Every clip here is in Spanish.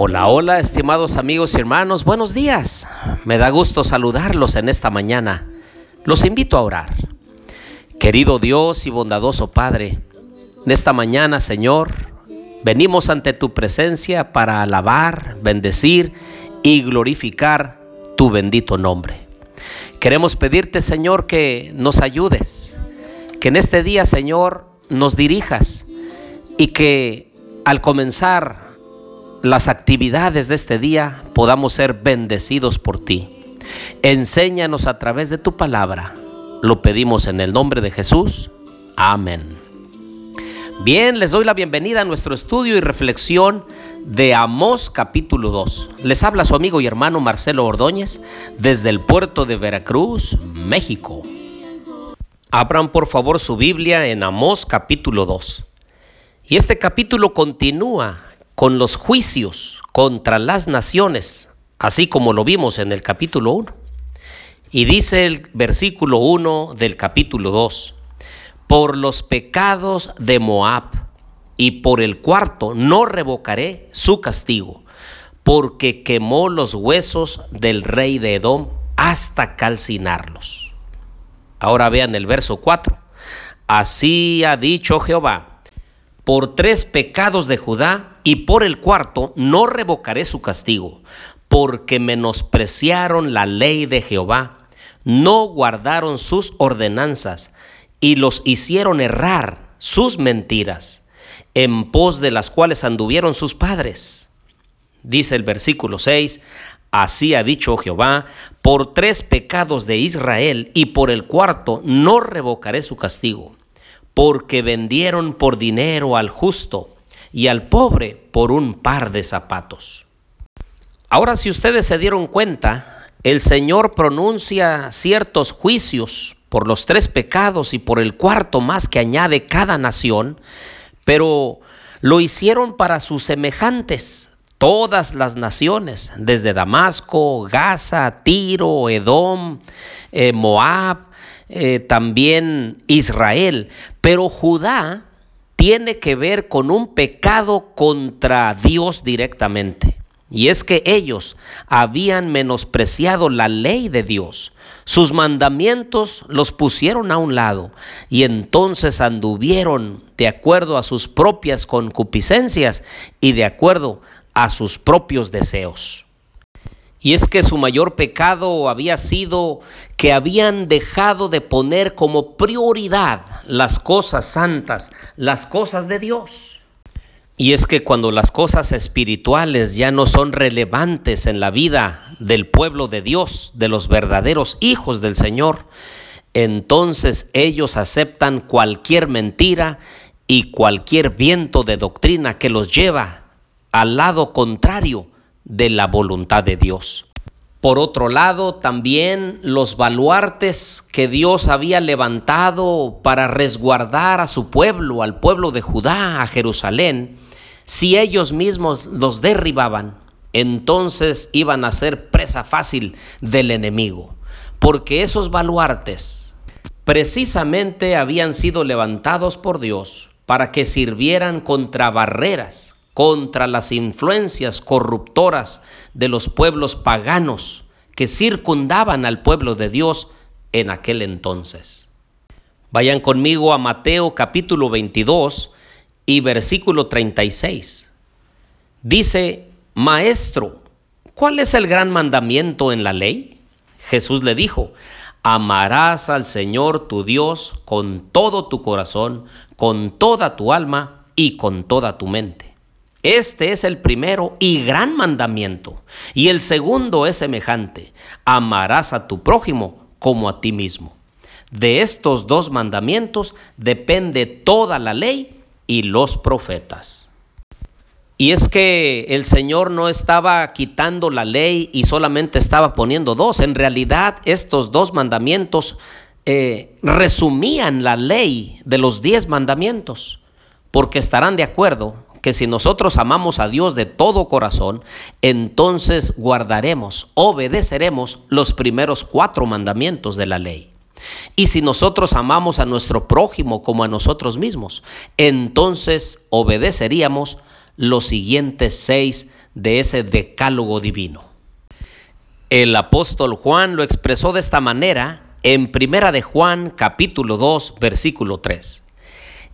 Hola, hola, estimados amigos y hermanos, buenos días. Me da gusto saludarlos en esta mañana. Los invito a orar. Querido Dios y bondadoso Padre, en esta mañana, Señor, venimos ante tu presencia para alabar, bendecir y glorificar tu bendito nombre. Queremos pedirte, Señor, que nos ayudes, que en este día, Señor, nos dirijas y que al comenzar las actividades de este día podamos ser bendecidos por ti. Enséñanos a través de tu palabra. Lo pedimos en el nombre de Jesús. Amén. Bien, les doy la bienvenida a nuestro estudio y reflexión de Amós capítulo 2. Les habla su amigo y hermano Marcelo Ordóñez desde el puerto de Veracruz, México. Abran por favor su Biblia en Amós capítulo 2. Y este capítulo continúa con los juicios contra las naciones, así como lo vimos en el capítulo 1. Y dice el versículo 1 del capítulo 2, por los pecados de Moab y por el cuarto no revocaré su castigo, porque quemó los huesos del rey de Edom hasta calcinarlos. Ahora vean el verso 4. Así ha dicho Jehová, por tres pecados de Judá y por el cuarto no revocaré su castigo, porque menospreciaron la ley de Jehová, no guardaron sus ordenanzas y los hicieron errar sus mentiras, en pos de las cuales anduvieron sus padres. Dice el versículo 6, Así ha dicho Jehová, por tres pecados de Israel y por el cuarto no revocaré su castigo porque vendieron por dinero al justo y al pobre por un par de zapatos. Ahora si ustedes se dieron cuenta, el Señor pronuncia ciertos juicios por los tres pecados y por el cuarto más que añade cada nación, pero lo hicieron para sus semejantes, todas las naciones, desde Damasco, Gaza, Tiro, Edom, eh, Moab, eh, también Israel, pero Judá tiene que ver con un pecado contra Dios directamente. Y es que ellos habían menospreciado la ley de Dios. Sus mandamientos los pusieron a un lado y entonces anduvieron de acuerdo a sus propias concupiscencias y de acuerdo a sus propios deseos. Y es que su mayor pecado había sido que habían dejado de poner como prioridad las cosas santas, las cosas de Dios. Y es que cuando las cosas espirituales ya no son relevantes en la vida del pueblo de Dios, de los verdaderos hijos del Señor, entonces ellos aceptan cualquier mentira y cualquier viento de doctrina que los lleva al lado contrario de la voluntad de Dios. Por otro lado, también los baluartes que Dios había levantado para resguardar a su pueblo, al pueblo de Judá, a Jerusalén, si ellos mismos los derribaban, entonces iban a ser presa fácil del enemigo, porque esos baluartes precisamente habían sido levantados por Dios para que sirvieran contra barreras, contra las influencias corruptoras de los pueblos paganos que circundaban al pueblo de Dios en aquel entonces. Vayan conmigo a Mateo capítulo 22 y versículo 36. Dice, Maestro, ¿cuál es el gran mandamiento en la ley? Jesús le dijo, amarás al Señor tu Dios con todo tu corazón, con toda tu alma y con toda tu mente. Este es el primero y gran mandamiento. Y el segundo es semejante. Amarás a tu prójimo como a ti mismo. De estos dos mandamientos depende toda la ley y los profetas. Y es que el Señor no estaba quitando la ley y solamente estaba poniendo dos. En realidad estos dos mandamientos eh, resumían la ley de los diez mandamientos. Porque estarán de acuerdo que si nosotros amamos a Dios de todo corazón, entonces guardaremos, obedeceremos los primeros cuatro mandamientos de la ley. Y si nosotros amamos a nuestro prójimo como a nosotros mismos, entonces obedeceríamos los siguientes seis de ese decálogo divino. El apóstol Juan lo expresó de esta manera en Primera de Juan capítulo 2 versículo 3.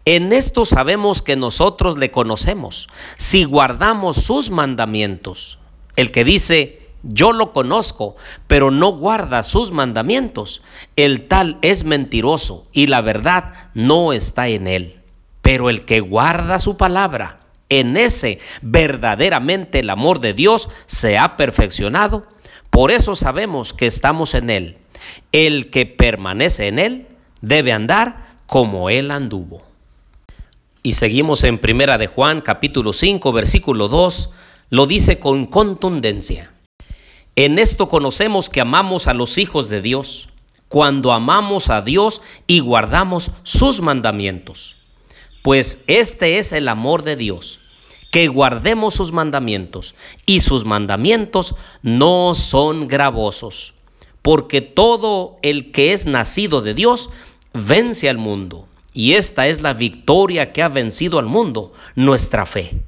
En esto sabemos que nosotros le conocemos, si guardamos sus mandamientos. El que dice, yo lo conozco, pero no guarda sus mandamientos, el tal es mentiroso y la verdad no está en él. Pero el que guarda su palabra, en ese verdaderamente el amor de Dios se ha perfeccionado. Por eso sabemos que estamos en él. El que permanece en él debe andar como él anduvo. Y seguimos en Primera de Juan capítulo 5 versículo 2, lo dice con contundencia. En esto conocemos que amamos a los hijos de Dios, cuando amamos a Dios y guardamos sus mandamientos. Pues este es el amor de Dios, que guardemos sus mandamientos, y sus mandamientos no son gravosos, porque todo el que es nacido de Dios vence al mundo, y esta es la victoria que ha vencido al mundo, nuestra fe.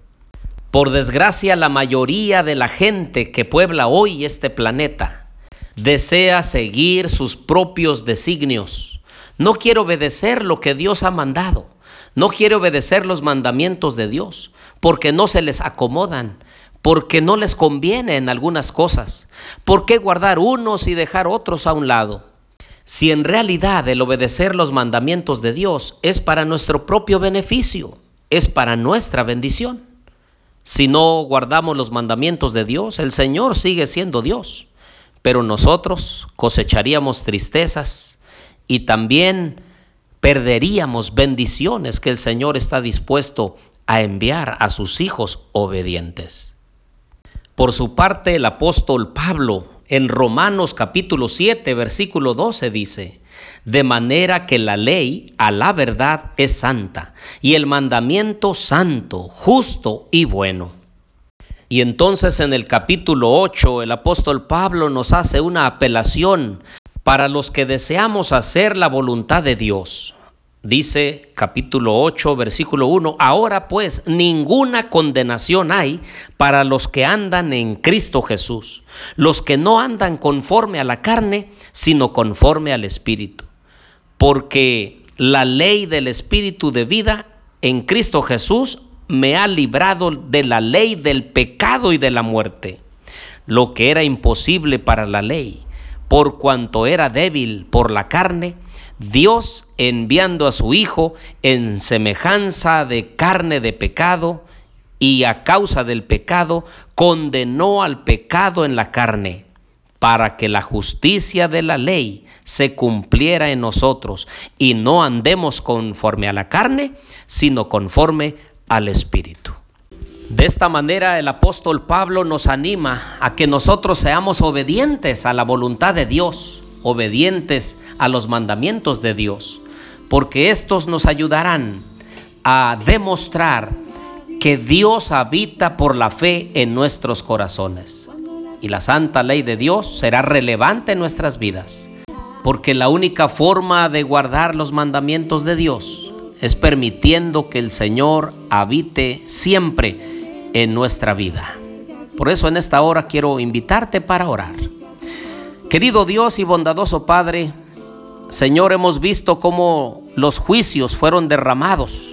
Por desgracia, la mayoría de la gente que puebla hoy este planeta desea seguir sus propios designios. No quiere obedecer lo que Dios ha mandado. No quiere obedecer los mandamientos de Dios porque no se les acomodan, porque no les conviene en algunas cosas. ¿Por qué guardar unos y dejar otros a un lado? Si en realidad el obedecer los mandamientos de Dios es para nuestro propio beneficio, es para nuestra bendición. Si no guardamos los mandamientos de Dios, el Señor sigue siendo Dios, pero nosotros cosecharíamos tristezas y también perderíamos bendiciones que el Señor está dispuesto a enviar a sus hijos obedientes. Por su parte, el apóstol Pablo en Romanos capítulo 7, versículo 12 dice, de manera que la ley a la verdad es santa y el mandamiento santo, justo y bueno. Y entonces en el capítulo 8 el apóstol Pablo nos hace una apelación para los que deseamos hacer la voluntad de Dios. Dice capítulo 8, versículo 1, ahora pues ninguna condenación hay para los que andan en Cristo Jesús, los que no andan conforme a la carne, sino conforme al Espíritu. Porque la ley del Espíritu de vida en Cristo Jesús me ha librado de la ley del pecado y de la muerte, lo que era imposible para la ley, por cuanto era débil por la carne, Dios enviando a su Hijo en semejanza de carne de pecado y a causa del pecado condenó al pecado en la carne para que la justicia de la ley se cumpliera en nosotros y no andemos conforme a la carne, sino conforme al Espíritu. De esta manera el apóstol Pablo nos anima a que nosotros seamos obedientes a la voluntad de Dios obedientes a los mandamientos de Dios, porque estos nos ayudarán a demostrar que Dios habita por la fe en nuestros corazones. Y la santa ley de Dios será relevante en nuestras vidas, porque la única forma de guardar los mandamientos de Dios es permitiendo que el Señor habite siempre en nuestra vida. Por eso en esta hora quiero invitarte para orar. Querido Dios y bondadoso Padre, Señor, hemos visto cómo los juicios fueron derramados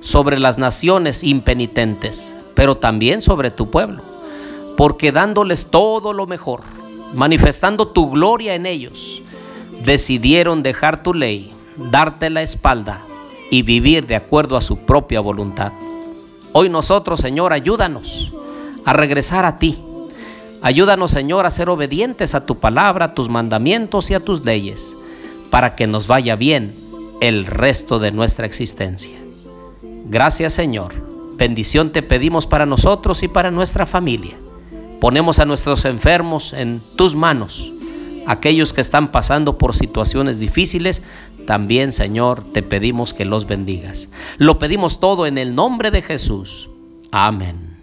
sobre las naciones impenitentes, pero también sobre tu pueblo, porque dándoles todo lo mejor, manifestando tu gloria en ellos, decidieron dejar tu ley, darte la espalda y vivir de acuerdo a su propia voluntad. Hoy nosotros, Señor, ayúdanos a regresar a ti Ayúdanos, Señor, a ser obedientes a tu palabra, a tus mandamientos y a tus leyes, para que nos vaya bien el resto de nuestra existencia. Gracias, Señor. Bendición te pedimos para nosotros y para nuestra familia. Ponemos a nuestros enfermos en tus manos. Aquellos que están pasando por situaciones difíciles, también, Señor, te pedimos que los bendigas. Lo pedimos todo en el nombre de Jesús. Amén.